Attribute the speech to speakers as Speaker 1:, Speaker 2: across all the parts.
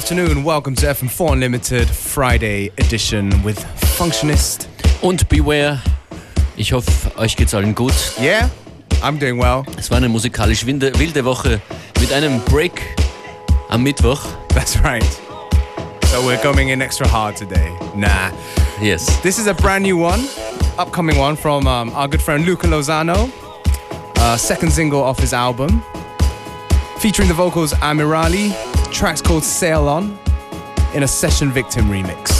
Speaker 1: afternoon. Welcome to FM4 Unlimited Friday Edition with Functionist.
Speaker 2: Und Beware. Ich hoffe, euch geht's allen gut.
Speaker 1: Yeah, I'm doing well.
Speaker 2: Es war eine musikalisch wilde, Woche mit einem Break am Mittwoch.
Speaker 1: That's right. So we're coming in extra hard today. Nah.
Speaker 2: Yes.
Speaker 1: This is a brand new one, upcoming one from um, our good friend Luca Lozano. Uh, second single off his album. Featuring the vocals Amirali. Track's called Sail On in a Session Victim remix.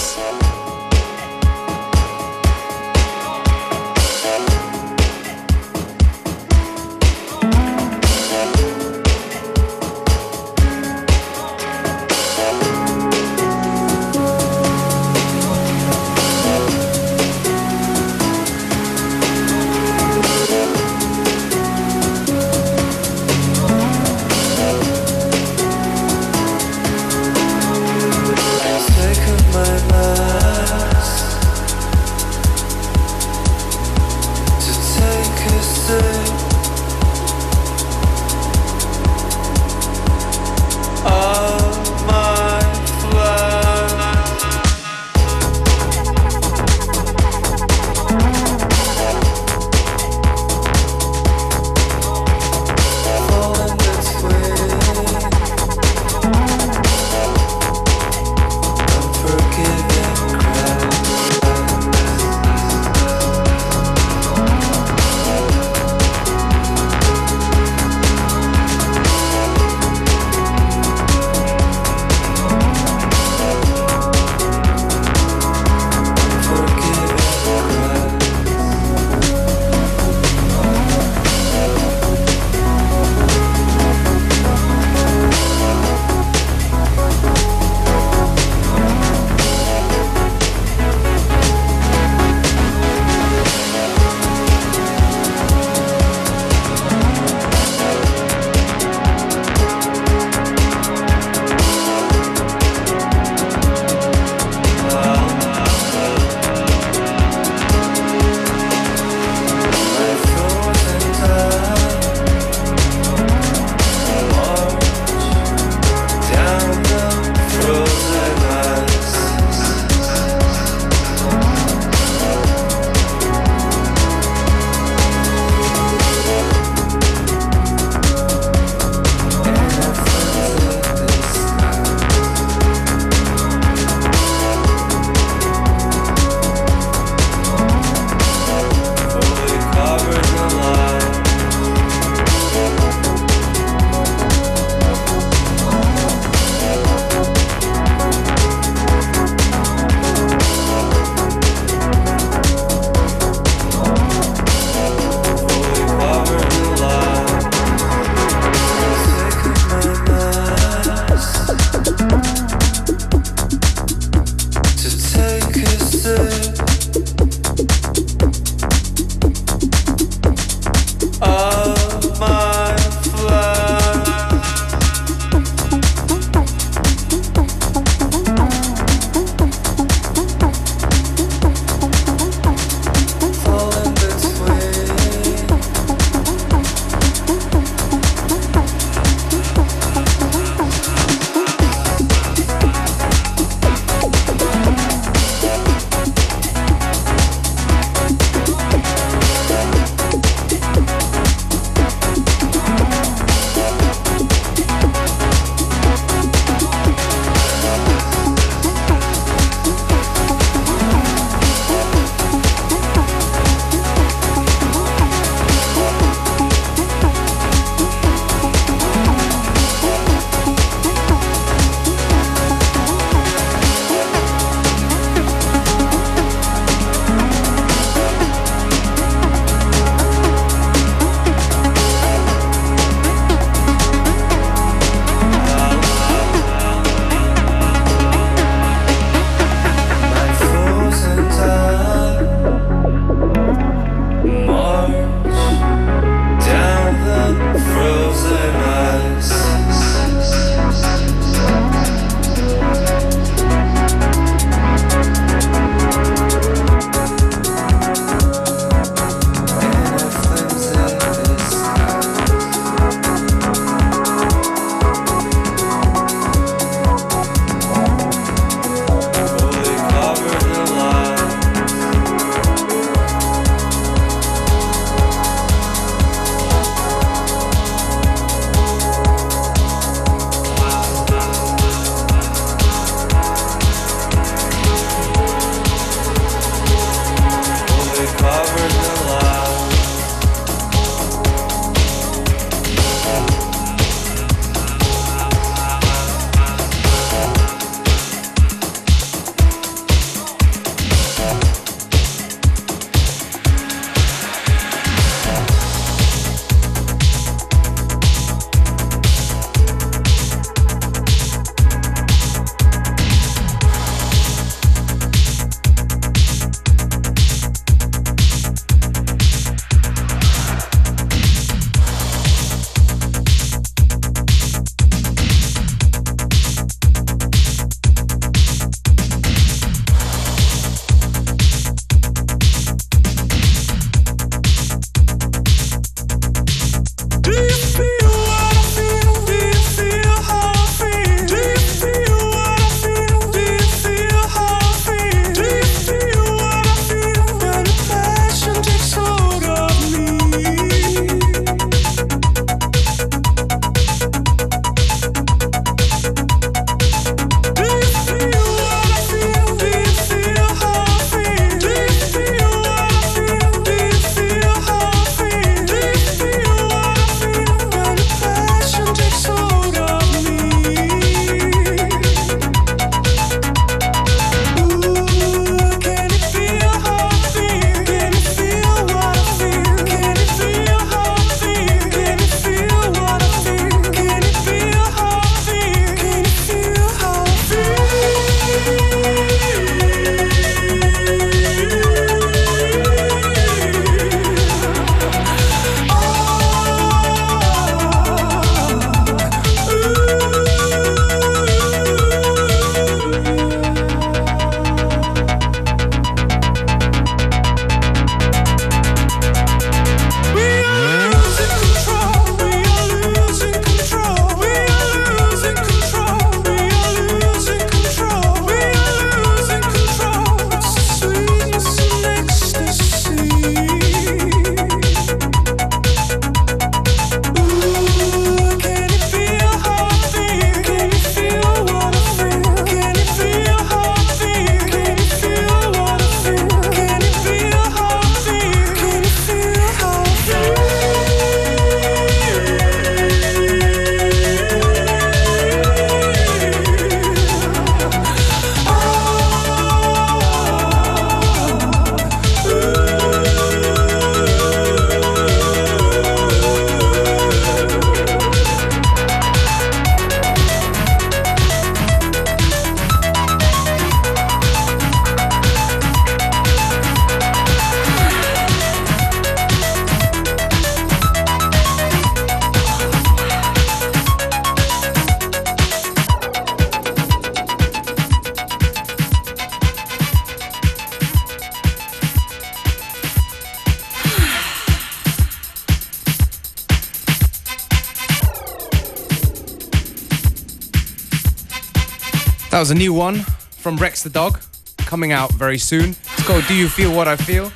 Speaker 3: A new one from Rex the Dog, coming out very soon. It's called Do You Feel What I Feel?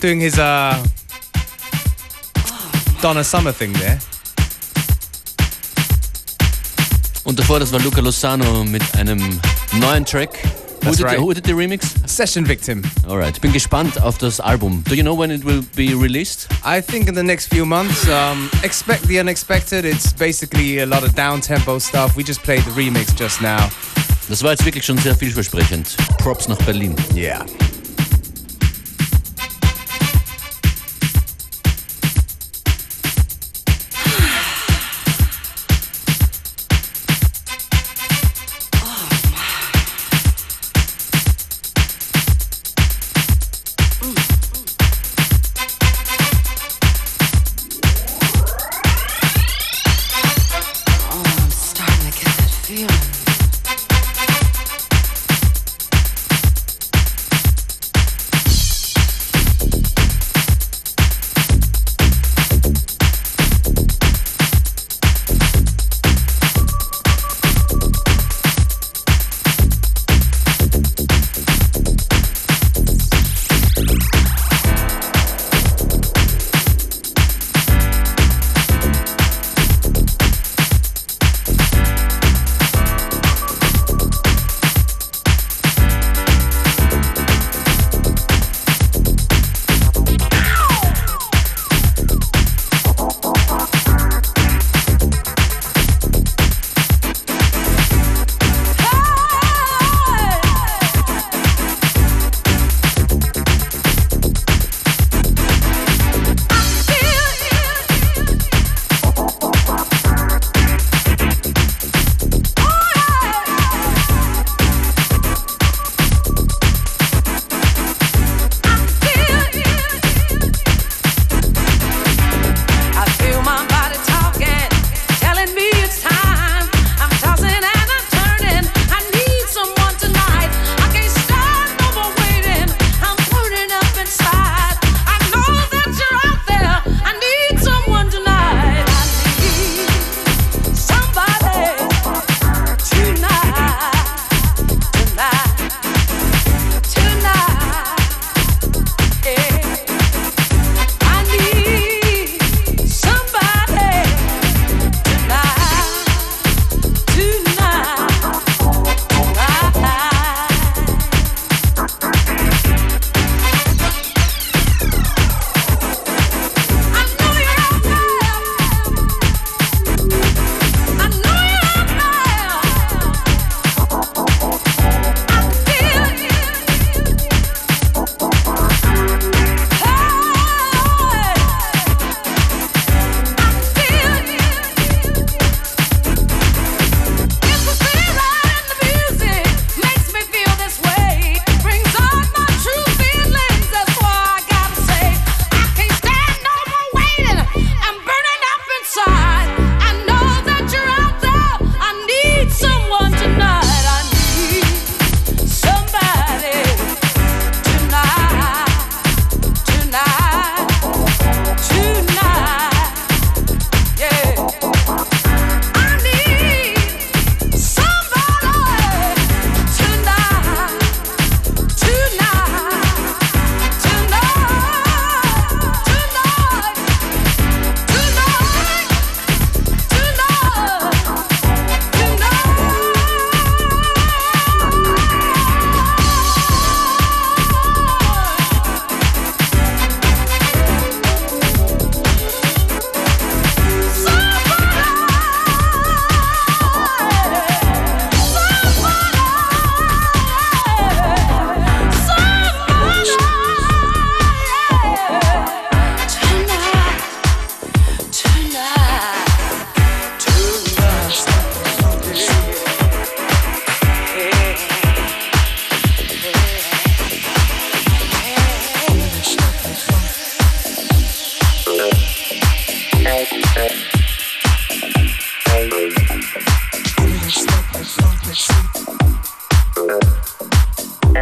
Speaker 3: Doing his uh, Donna Summer thing there.
Speaker 2: Und davor, das war Luca Lozano mit einem neuen Track. Who
Speaker 3: That's
Speaker 2: did,
Speaker 3: right.
Speaker 2: who did the remix?
Speaker 3: Session Victim.
Speaker 2: Alright, bin gespannt auf das Album. Do you know when it will be released?
Speaker 3: I think in the next few months, um, expect the unexpected. It's basically a lot of down tempo stuff. We just played the remix just now.
Speaker 2: Das war jetzt wirklich schon sehr vielversprechend. Props nach Berlin.
Speaker 3: Yeah.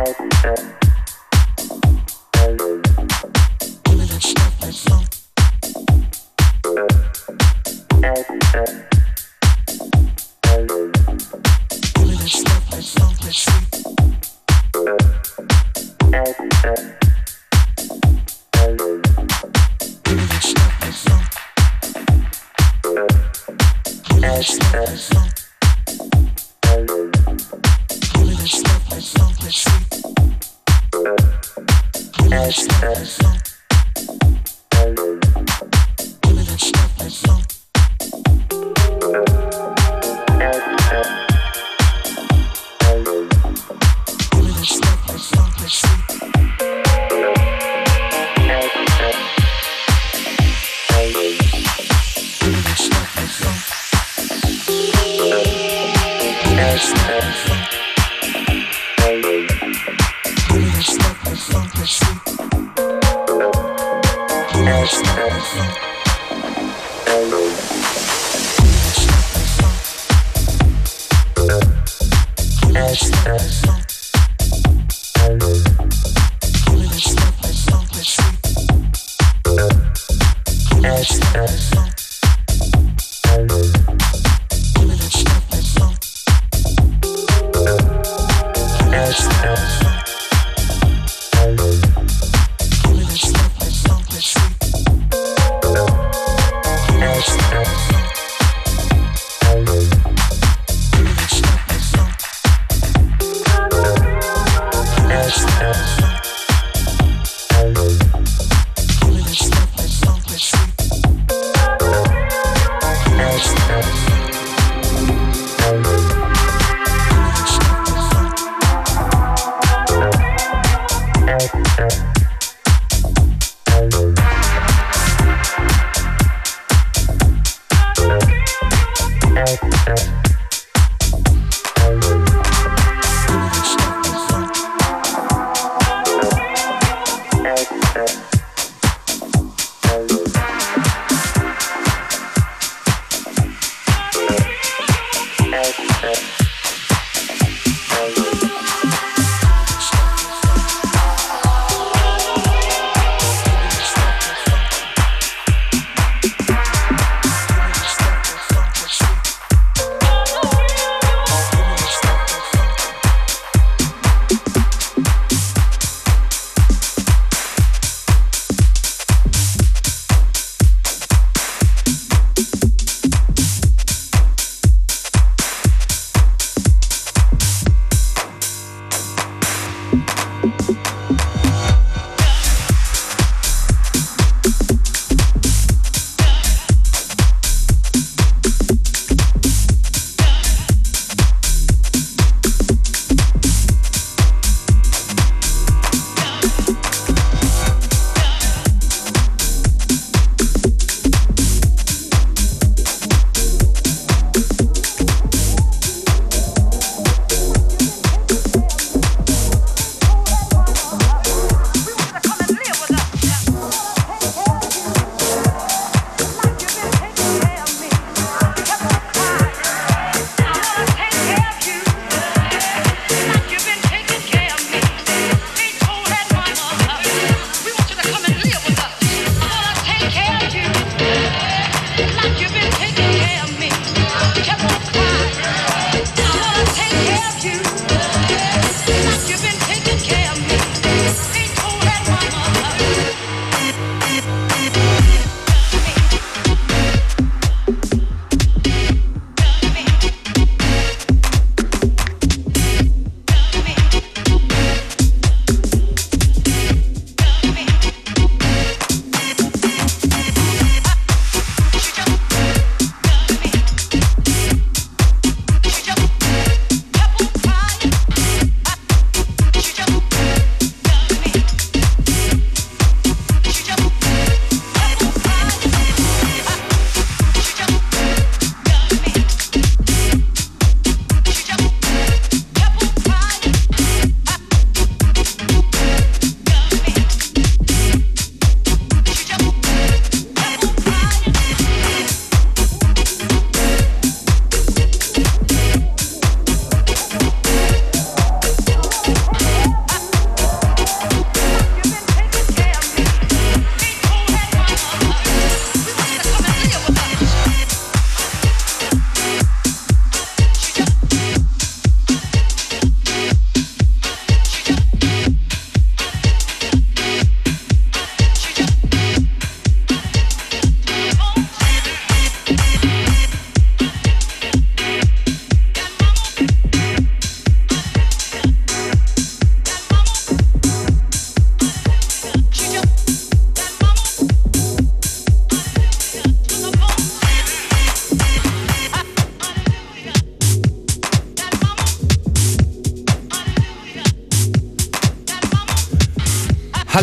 Speaker 4: Zeiten.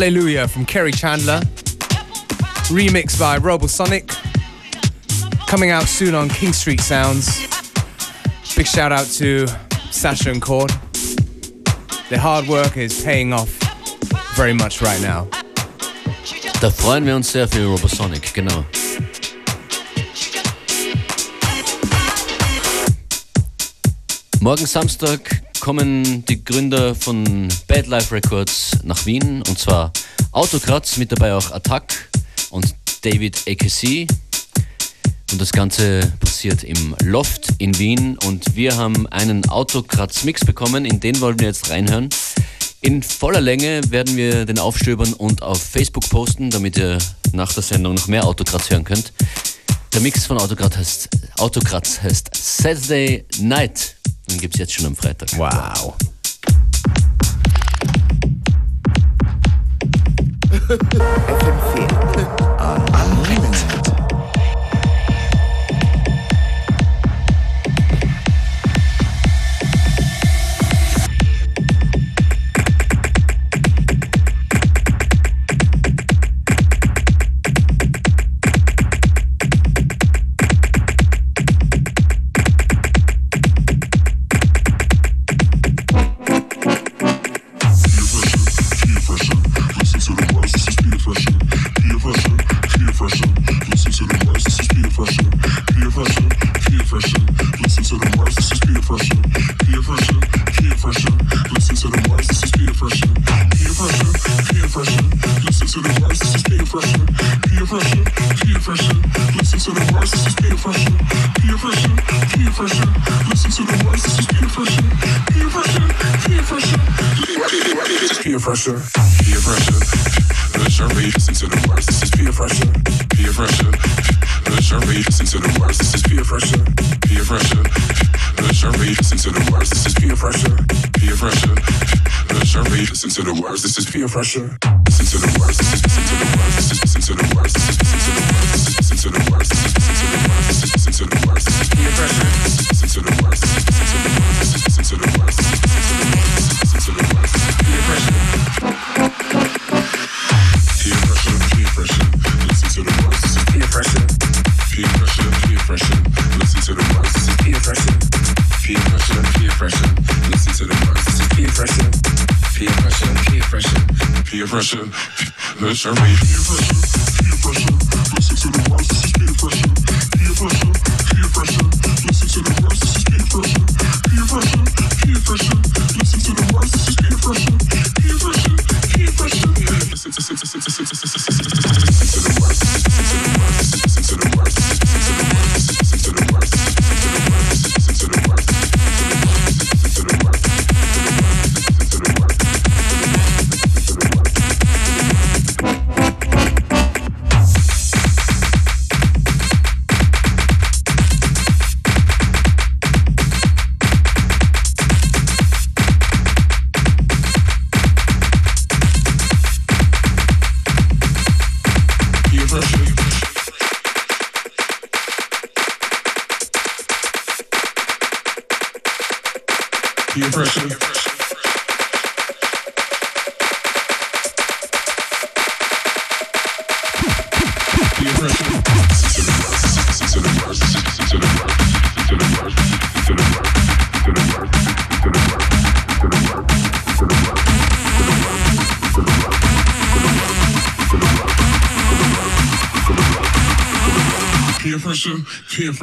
Speaker 3: Hallelujah from Kerri Chandler, remixed by Robosonic, coming out soon on King Street Sounds. Big shout out to Sasha and Cord. Their hard work is paying off very much right now.
Speaker 2: Da freuen wir uns sehr für Robosonic, genau. Morgen Samstag kommen die Gründer von Bad Life Records nach Wien und zwar Autokratz, mit dabei auch Attack und David AKC. Und das Ganze passiert im Loft in Wien und wir haben einen Autokratz-Mix bekommen, in den wollen wir jetzt reinhören. In voller Länge werden wir den aufstöbern und auf Facebook posten, damit ihr nach der Sendung noch mehr Autokratz hören könnt. Der Mix von Autokratz heißt, Autokratz heißt Saturday Night. Den gibt es jetzt schon am Freitag.
Speaker 3: Wow.
Speaker 5: FM4. Anregend.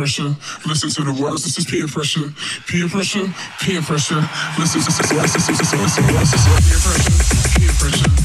Speaker 5: pressure. Listen to the words. This is peer pressure. Peer pressure. Peer pressure. Listen to the words. peer pressure. Peer pressure. Peer pressure.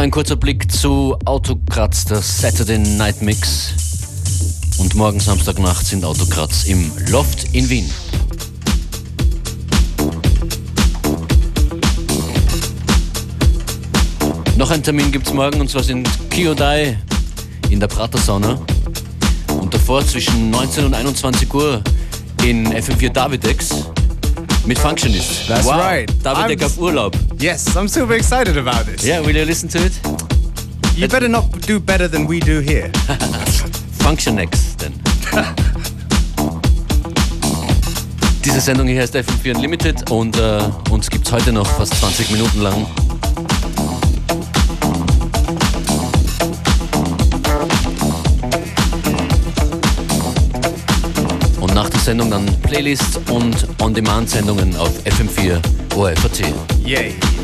Speaker 2: War ein kurzer Blick zu Autokratz, der Saturday Night Mix. Und morgen Samstagnacht sind Autokratz im Loft in Wien. Noch einen Termin gibt es morgen und zwar sind Kyodai in der Pratersauna. Und davor zwischen 19 und 21 Uhr in FM4 Davidex mit Functionist.
Speaker 6: That's
Speaker 2: wow,
Speaker 6: right.
Speaker 2: Davidex
Speaker 6: I'm-
Speaker 2: auf Urlaub.
Speaker 6: Yes, I'm super excited about this.
Speaker 2: Yeah, will you listen to it?
Speaker 6: You better not do better than we do here.
Speaker 2: Functionex denn. Diese Sendung hier heißt FM4 Unlimited und äh, uns gibt es heute noch fast 20 Minuten lang. Und nach der Sendung dann Playlists und On-Demand-Sendungen auf FM4 ORFAT.
Speaker 6: Yay.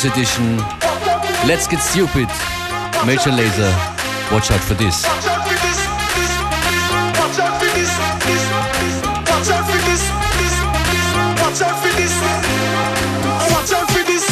Speaker 2: Freitags-Edition. Let's get stupid. Major Lazer. Watch out for this.
Speaker 7: Watch out for this, this, watch out for this. Watch out for this, this, watch out for this. Watch out for this,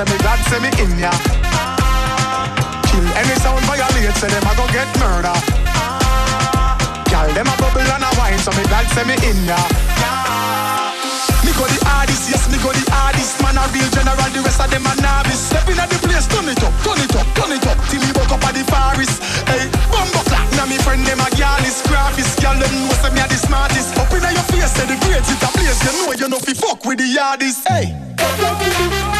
Speaker 7: say me God say me in ya. Kill any sound violate, say them a go get murder. Gyal them a bubble and a wine, so me God say me in ya. Me go the hardest, yes me go the hardest. Man a real general, the rest of them a novice. Step inna the place, turn it up, turn it up, turn it up, till me woke up at the forest. Hey, bumbo clap, now me friend them a gal is graphis. Gal them know say me a the smartest. Up inna your face, say the greatest, a place you know you know fi fuck with the hardest. Hey.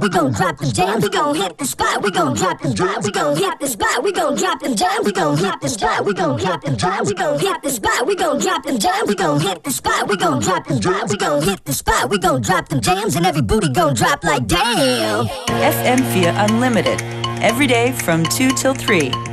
Speaker 8: We gon' drop them jams. We gon' hit the spot. We gon' drop them jams. We gon' hit the spot. We gon' drop them jams. We gon' hit the spot. We gon' drop them jams. We gon' hit the spot. We gon' drop them jams. We gon' hit the spot. We gon' drop them jams. We gon' hit the spot. We gon' drop them jams, and every booty gon' drop like damn.
Speaker 9: FM4 Unlimited. Every day from 2 till 3.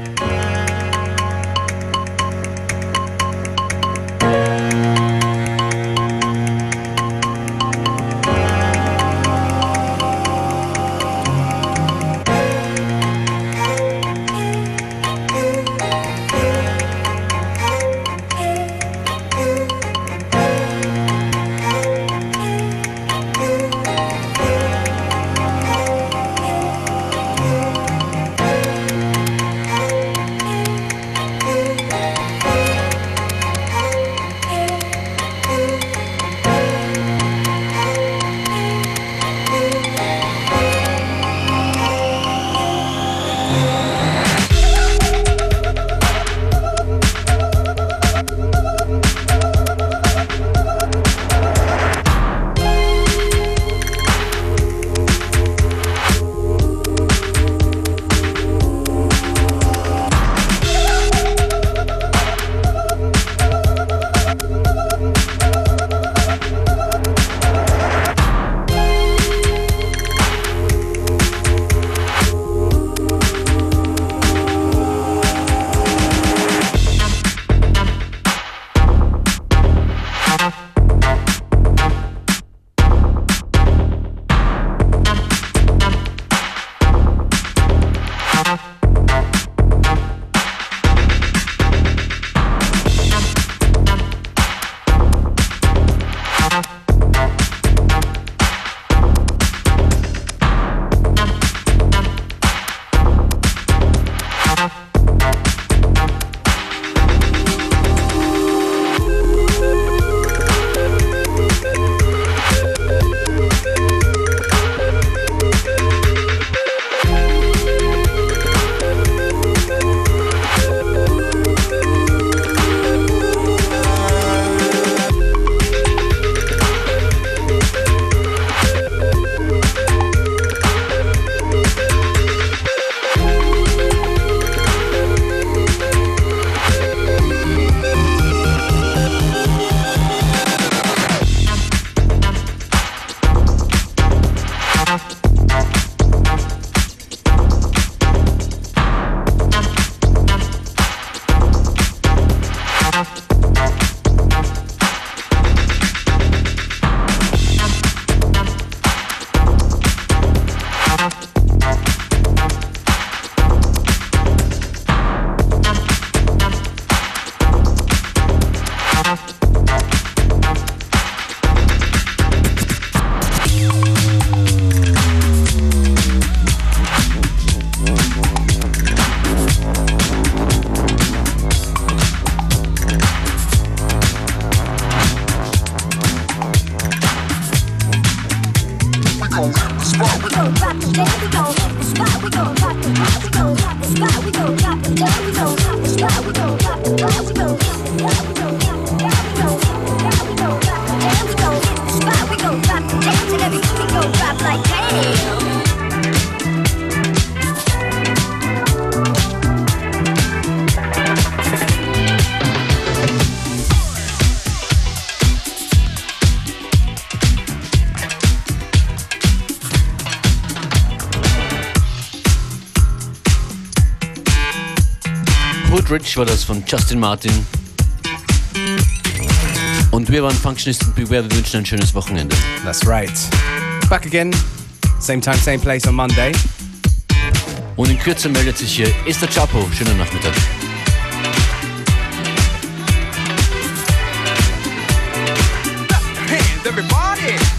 Speaker 2: Rich war das von Justin Martin. Und wir waren Functionist und Beware. Wir wünschen ein schönes Wochenende.
Speaker 3: That's right. Back again, same time, same place on Monday.
Speaker 2: Und in Kürze meldet sich hier Esther Chapo. Schönen Nachmittag.
Speaker 1: everybody.